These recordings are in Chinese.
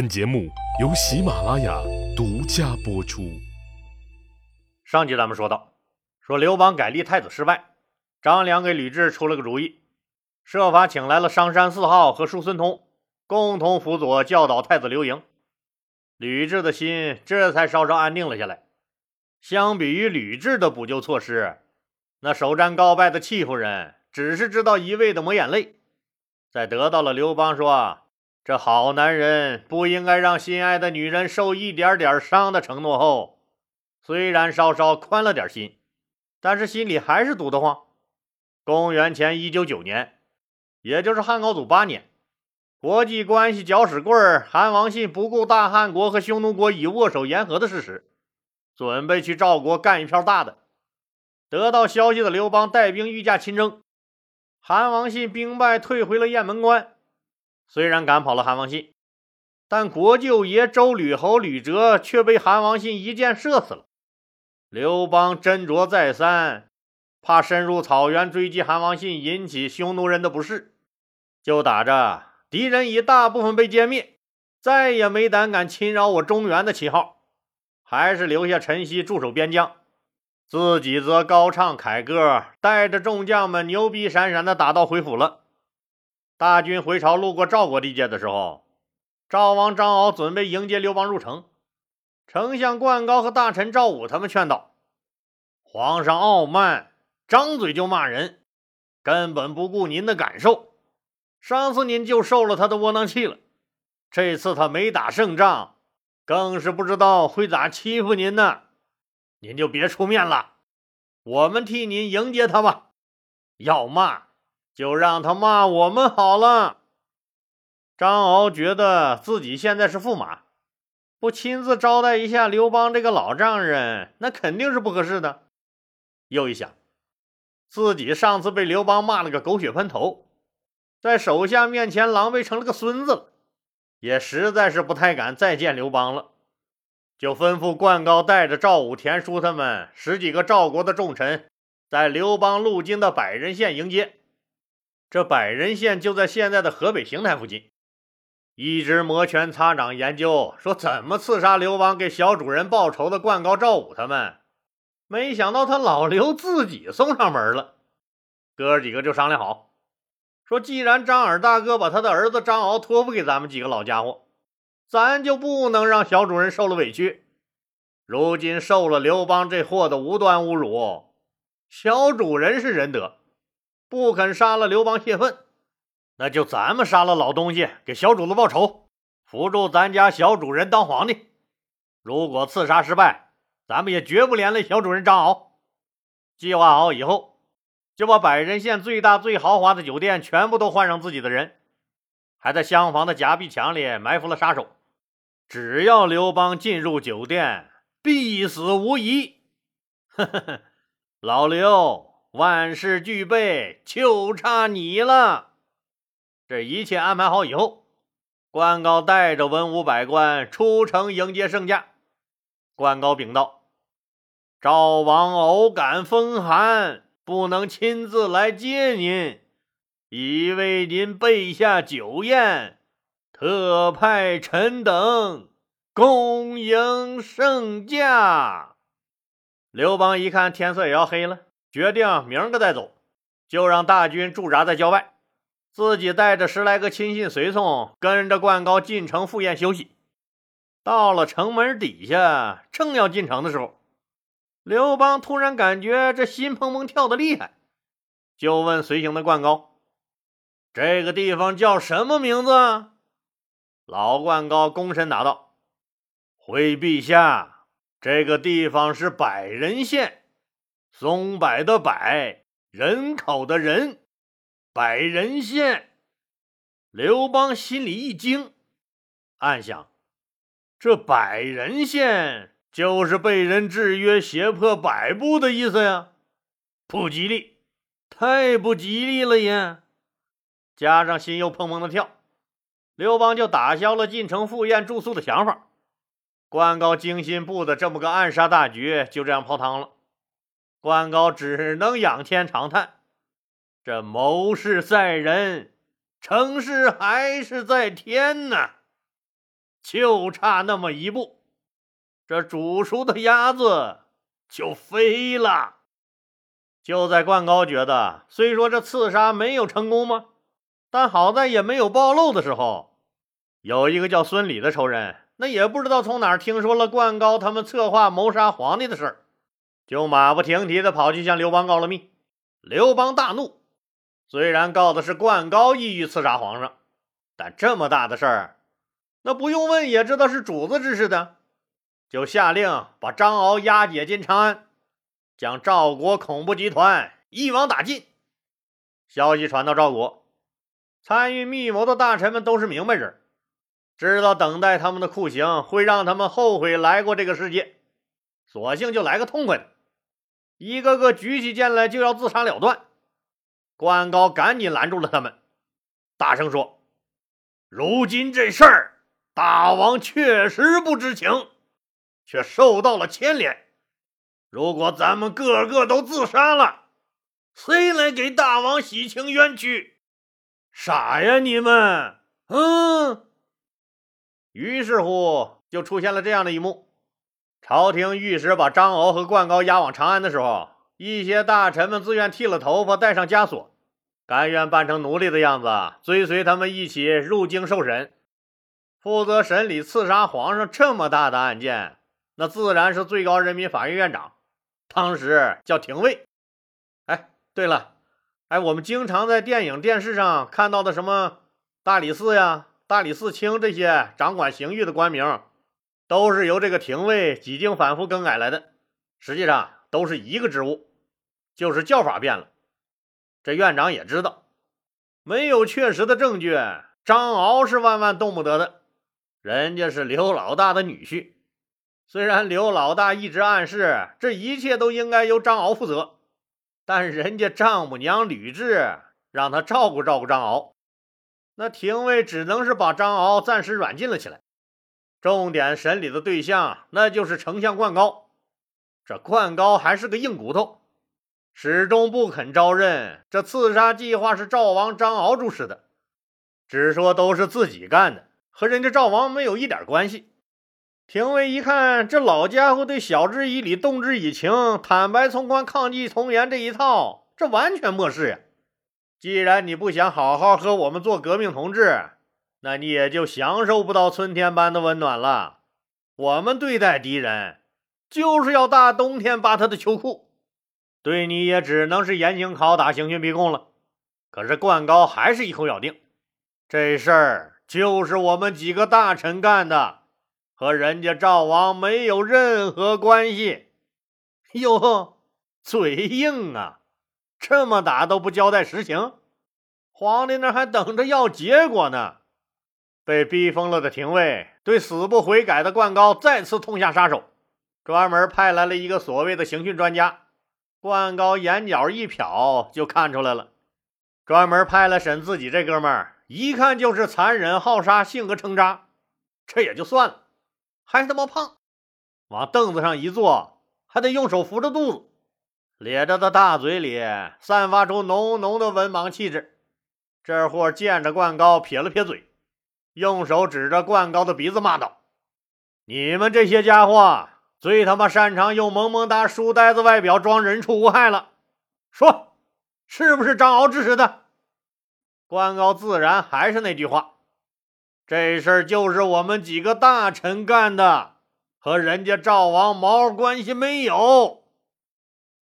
本节目由喜马拉雅独家播出。上集咱们说到，说刘邦改立太子失败，张良给吕雉出了个主意，设法请来了商山四号和叔孙通，共同辅佐教导太子刘盈。吕雉的心这才稍稍安定了下来。相比于吕雉的补救措施，那首战告败的戚夫人只是知道一味的抹眼泪，在得到了刘邦说这好男人不应该让心爱的女人受一点点伤的承诺后。虽然稍稍宽了点心，但是心里还是堵得慌。公元前一九九年，也就是汉高祖八年，国际关系搅屎棍韩王信不顾大汉国和匈奴国已握手言和的事实，准备去赵国干一票大的。得到消息的刘邦带兵御驾亲征，韩王信兵败退回了雁门关。虽然赶跑了韩王信，但国舅爷周吕侯吕哲却被韩王信一箭射死了。刘邦斟酌再三，怕深入草原追击韩王信引起匈奴人的不适，就打着敌人已大部分被歼灭，再也没胆敢侵扰我中原的旗号，还是留下陈豨驻守边疆，自己则高唱凯歌，带着众将们牛逼闪闪地打道回府了。大军回朝路过赵国地界的时候，赵王张敖准备迎接刘邦入城。丞相灌高和大臣赵武他们劝道：“皇上傲慢，张嘴就骂人，根本不顾您的感受。上次您就受了他的窝囊气了，这次他没打胜仗，更是不知道会咋欺负您呢。您就别出面了，我们替您迎接他吧。要骂就让他骂我们好了。”张敖觉得自己现在是驸马。不亲自招待一下刘邦这个老丈人，那肯定是不合适的。又一想，自己上次被刘邦骂了个狗血喷头，在手下面前狼狈成了个孙子了，也实在是不太敢再见刘邦了。就吩咐灌高带着赵武、田叔他们十几个赵国的重臣，在刘邦路经的百人县迎接。这百人县就在现在的河北邢台附近。一直摩拳擦掌研究，说怎么刺杀刘邦给小主人报仇的灌高、赵武他们，没想到他老刘自己送上门了。哥几个就商量好，说既然张耳大哥把他的儿子张敖托付给咱们几个老家伙，咱就不能让小主人受了委屈。如今受了刘邦这货的无端侮辱，小主人是仁德，不肯杀了刘邦泄愤。那就咱们杀了老东西，给小主子报仇，扶助咱家小主人当皇帝。如果刺杀失败，咱们也绝不连累小主人张敖。计划好以后，就把百人县最大最豪华的酒店全部都换上自己的人，还在厢房的夹壁墙里埋伏了杀手。只要刘邦进入酒店，必死无疑。呵呵呵，老刘，万事俱备，就差你了。这一切安排好以后，关高带着文武百官出城迎接圣驾。关高禀道：“赵王偶感风寒，不能亲自来接您，已为您备下酒宴，特派臣等恭迎圣驾。”刘邦一看天色也要黑了，决定明儿个再走，就让大军驻扎在郊外。自己带着十来个亲信随从，跟着灌高进城赴宴休息。到了城门底下，正要进城的时候，刘邦突然感觉这心砰砰跳的厉害，就问随行的灌高：“这个地方叫什么名字？”老灌高躬身答道：“回陛下，这个地方是百人县，松柏的柏，人口的人。”百人县，刘邦心里一惊，暗想：这百人县就是被人制约胁迫摆布的意思呀，不吉利，太不吉利了呀！加上心又砰砰的跳，刘邦就打消了进城赴宴住宿的想法。关高精心布的这么个暗杀大局，就这样泡汤了。关高只能仰天长叹。这谋事在人，成事还是在天呢。就差那么一步，这煮熟的鸭子就飞了。就在关高觉得，虽说这刺杀没有成功吗？但好在也没有暴露的时候，有一个叫孙礼的仇人，那也不知道从哪儿听说了关高他们策划谋杀皇帝的事儿，就马不停蹄的跑去向刘邦告了密。刘邦大怒，虽然告的是冠高意欲刺杀皇上，但这么大的事儿，那不用问也知道是主子指示的，就下令把张敖押解进长安，将赵国恐怖集团一网打尽。消息传到赵国。参与密谋的大臣们都是明白人，知道等待他们的酷刑会让他们后悔来过这个世界，索性就来个痛快的，一个个举起剑来就要自杀了断。关高赶紧拦住了他们，大声说：“如今这事儿，大王确实不知情，却受到了牵连。如果咱们个个都自杀了，谁来给大王洗清冤屈？”傻呀你们！嗯，于是乎就出现了这样的一幕：朝廷御史把张敖和冠高押往长安的时候，一些大臣们自愿剃了头发，戴上枷锁，甘愿扮成奴隶的样子，追随他们一起入京受审。负责审理刺杀皇上这么大的案件，那自然是最高人民法院院长，当时叫廷尉。哎，对了。哎，我们经常在电影、电视上看到的什么大理寺呀、大理寺卿这些掌管刑狱的官名，都是由这个廷尉几经反复更改来的。实际上都是一个职务，就是叫法变了。这院长也知道，没有确实的证据，张敖是万万动不得的。人家是刘老大的女婿，虽然刘老大一直暗示这一切都应该由张敖负责。但人家丈母娘吕雉让他照顾照顾张敖，那廷尉只能是把张敖暂时软禁了起来。重点审理的对象那就是丞相冠高。这冠高还是个硬骨头，始终不肯招认这刺杀计划是赵王张敖主使的，只说都是自己干的，和人家赵王没有一点关系。廷尉一看，这老家伙对晓之以理、动之以情、坦白从宽、抗拒从严这一套，这完全漠视呀！既然你不想好好和我们做革命同志，那你也就享受不到春天般的温暖了。我们对待敌人，就是要大冬天扒他的秋裤，对你也只能是严刑拷打、刑讯逼供了。可是冠高还是一口咬定，这事儿就是我们几个大臣干的。和人家赵王没有任何关系，哟，嘴硬啊！这么打都不交代实情，皇帝那还等着要结果呢。被逼疯了的廷尉对死不悔改的冠高再次痛下杀手，专门派来了一个所谓的刑讯专家。冠高眼角一瞟就看出来了，专门派来审自己这哥们儿，一看就是残忍好杀，性格成渣。这也就算了。还他妈胖，往凳子上一坐，还得用手扶着肚子，咧着的大嘴里散发出浓浓的文盲气质。这货见着冠高，撇了撇嘴，用手指着冠高的鼻子骂道：“你们这些家伙最他妈擅长用萌萌哒书呆子外表装人畜无害了。说，是不是张敖指使的？”冠高自然还是那句话。这事儿就是我们几个大臣干的，和人家赵王毛关系没有。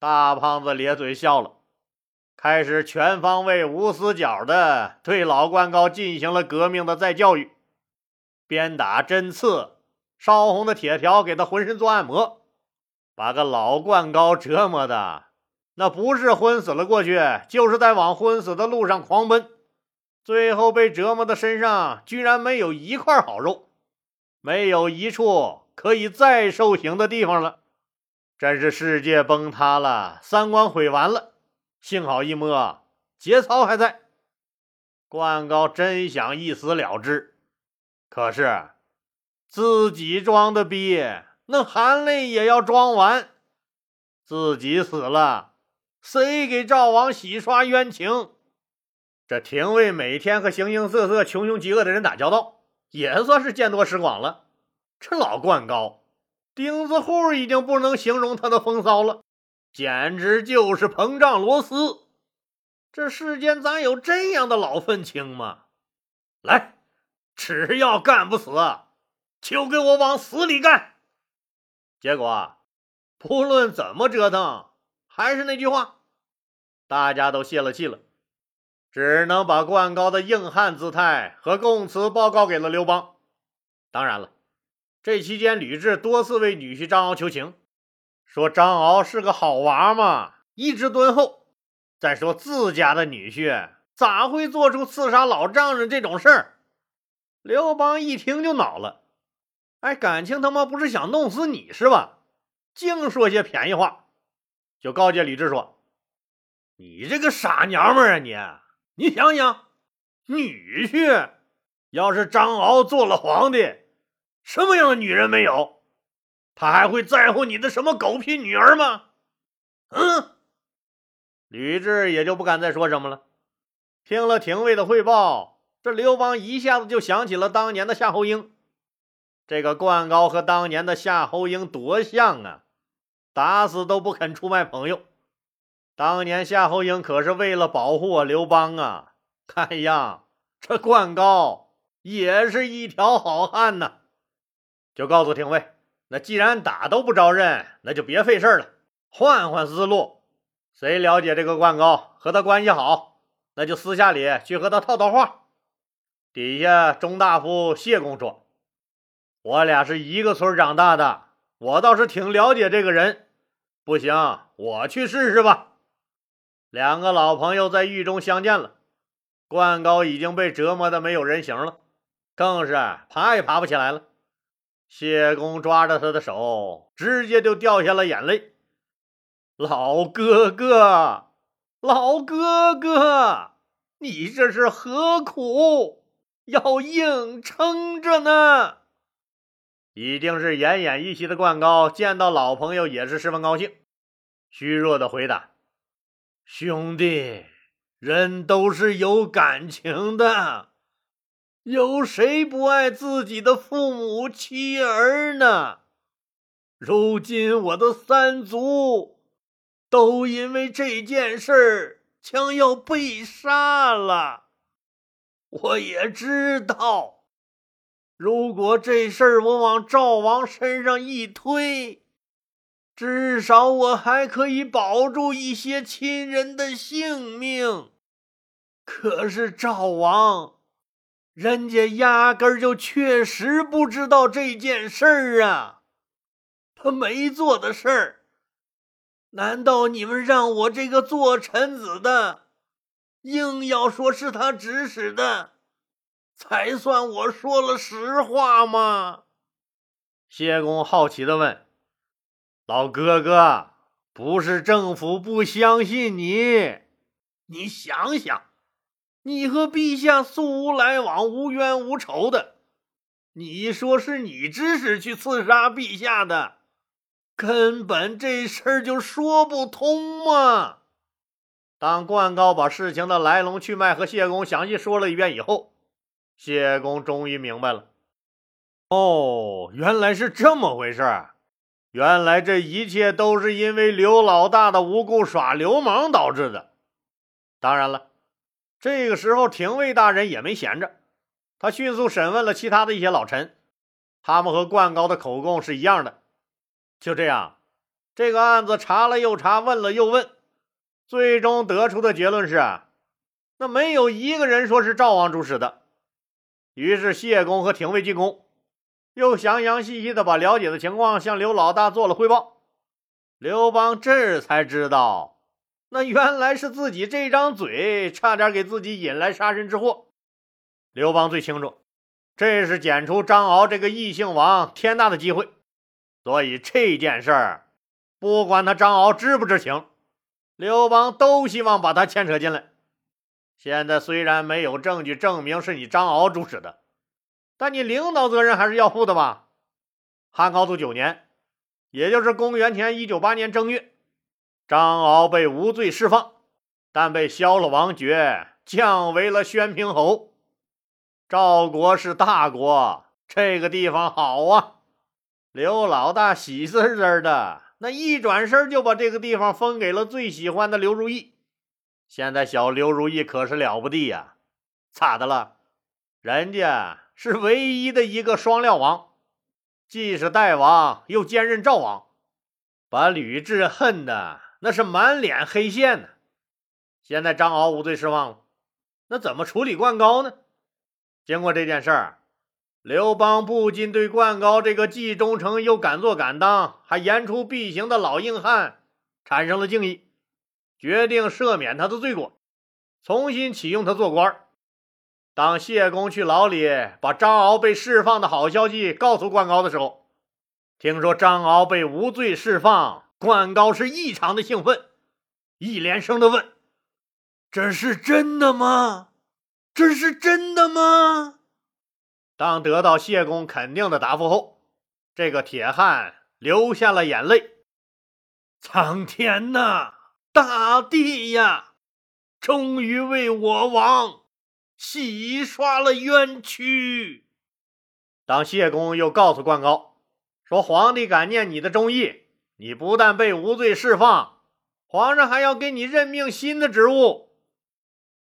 大胖子咧嘴笑了，开始全方位、无死角的对老冠高进行了革命的再教育，鞭打、针刺、烧红的铁条给他浑身做按摩，把个老冠高折磨的那不是昏死了过去，就是在往昏死的路上狂奔。最后被折磨的身上居然没有一块好肉，没有一处可以再受刑的地方了，真是世界崩塌了，三观毁完了。幸好一摸，节操还在。冠高真想一死了之，可是自己装的逼，那含泪也要装完。自己死了，谁给赵王洗刷冤情？这廷尉每天和形形色色、穷凶极恶的人打交道，也算是见多识广了。这老灌高，钉子户已经不能形容他的风骚了，简直就是膨胀螺丝。这世间咋有这样的老愤青吗？来，只要干不死，就给我往死里干！结果，不论怎么折腾，还是那句话，大家都泄了气了，只能把灌高的硬汉姿态和供词报告给了刘邦。当然了，这期间吕雉多次为女婿张敖求情，说张敖是个好娃嘛，一直敦厚。再说自家的女婿咋会做出刺杀老丈人这种事儿？刘邦一听就恼了，哎，感情他妈不是想弄死你是吧？净说些便宜话，就告诫吕雉说：“你这个傻娘们儿啊，你你想想，女婿要是张敖做了皇帝，什么样的女人没有？他还会在乎你的什么狗屁女儿吗？嗯。”吕雉也就不敢再说什么了。听了廷尉的汇报，这刘邦一下子就想起了当年的夏侯婴。这个灌高和当年的夏侯婴多像啊！打死都不肯出卖朋友。当年夏侯婴可是为了保护我刘邦啊！看样这灌高也是一条好汉呐。就告诉廷尉，那既然打都不招认，那就别费事了，换换思路。谁了解这个灌高，和他关系好，那就私下里去和他套套话。底下钟大夫谢公说：“我俩是一个村长大的，我倒是挺了解这个人。不行，我去试试吧。”两个老朋友在狱中相见了。灌高已经被折磨的没有人形了，更是爬也爬不起来了。谢公抓着他的手，直接就掉下了眼泪。老哥哥，老哥哥，你这是何苦？要硬撑着呢？已经是奄奄一息的冠高，见到老朋友也是十分高兴，虚弱的回答：“兄弟，人都是有感情的，有谁不爱自己的父母妻儿呢？如今我的三族……”都因为这件事将要被杀了，我也知道，如果这事儿我往赵王身上一推，至少我还可以保住一些亲人的性命。可是赵王，人家压根儿就确实不知道这件事儿啊，他没做的事儿。难道你们让我这个做臣子的，硬要说是他指使的，才算我说了实话吗？谢公好奇的问：“老哥哥，不是政府不相信你，你想想，你和陛下素无来往，无冤无仇的，你说是你指使去刺杀陛下的？”根本这事儿就说不通嘛！当冠高把事情的来龙去脉和谢公详细说了一遍以后，谢公终于明白了。哦，原来是这么回事儿！原来这一切都是因为刘老大的无故耍流氓导致的。当然了，这个时候廷尉大人也没闲着，他迅速审问了其他的一些老臣，他们和冠高的口供是一样的。就这样，这个案子查了又查，问了又问，最终得出的结论是：那没有一个人说是赵王主使的。于是谢公和廷尉进宫，又详详细细的把了解的情况向刘老大做了汇报。刘邦这才知道，那原来是自己这张嘴差点给自己引来杀身之祸。刘邦最清楚，这是剪除张敖这个异姓王天大的机会。所以这件事儿，不管他张敖知不知情，刘邦都希望把他牵扯进来。现在虽然没有证据证明是你张敖主使的，但你领导责任还是要负的吧？汉高祖九年，也就是公元前一九八年正月，张敖被无罪释放，但被削了王爵，降为了宣平侯。赵国是大国，这个地方好啊！刘老大喜滋滋的，那一转身就把这个地方分给了最喜欢的刘如意。现在小刘如意可是了不地呀！咋的了？人家是唯一的一个双料王，既是代王，又兼任赵王，把吕雉恨的那是满脸黑线呢。现在张敖无罪释放了，那怎么处理灌高呢？经过这件事儿。刘邦不仅对灌高这个既忠诚又敢做敢当、还言出必行的老硬汉产生了敬意，决定赦免他的罪过，重新启用他做官。当谢公去牢里把张敖被释放的好消息告诉灌高的时候，听说张敖被无罪释放，灌高是异常的兴奋，一连声的问：“这是真的吗？这是真的吗？”当得到谢公肯定的答复后，这个铁汉流下了眼泪。苍天呐，大地呀，终于为我王洗刷了冤屈。当谢公又告诉灌高说：“皇帝感念你的忠义，你不但被无罪释放，皇上还要给你任命新的职务。”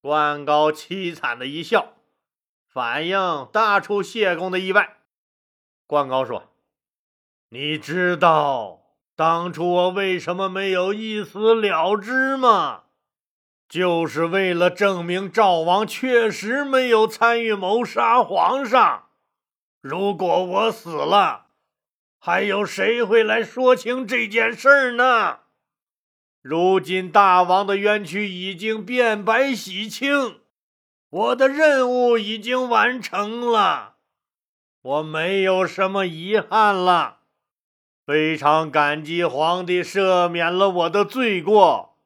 灌高凄惨的一笑。反应大出谢公的意外。灌高说：“你知道当初我为什么没有一死了之吗？就是为了证明赵王确实没有参与谋杀皇上。如果我死了，还有谁会来说清这件事儿呢？如今大王的冤屈已经变白洗清。”我的任务已经完成了，我没有什么遗憾了。非常感激皇帝赦免了我的罪过，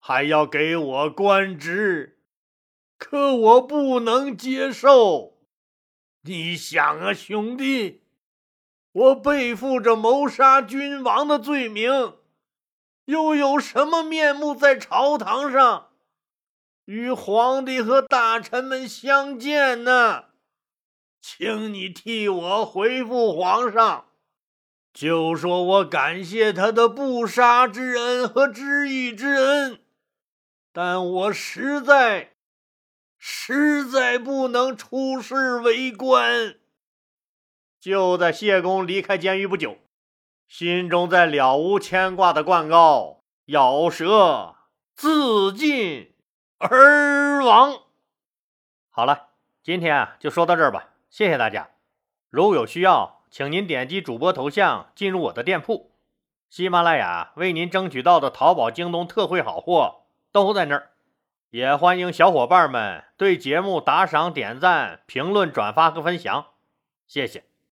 还要给我官职，可我不能接受。你想啊，兄弟，我背负着谋杀君王的罪名，又有什么面目在朝堂上？与皇帝和大臣们相见呢，请你替我回复皇上，就说我感谢他的不杀之恩和知遇之恩，但我实在、实在不能出仕为官。就在谢公离开监狱不久，心中在了无牵挂的灌高咬舌自尽。而亡。好了，今天啊就说到这儿吧，谢谢大家。如有需要，请您点击主播头像进入我的店铺，喜马拉雅为您争取到的淘宝、京东特惠好货都在那儿。也欢迎小伙伴们对节目打赏、点赞、评论、转发和分享，谢谢。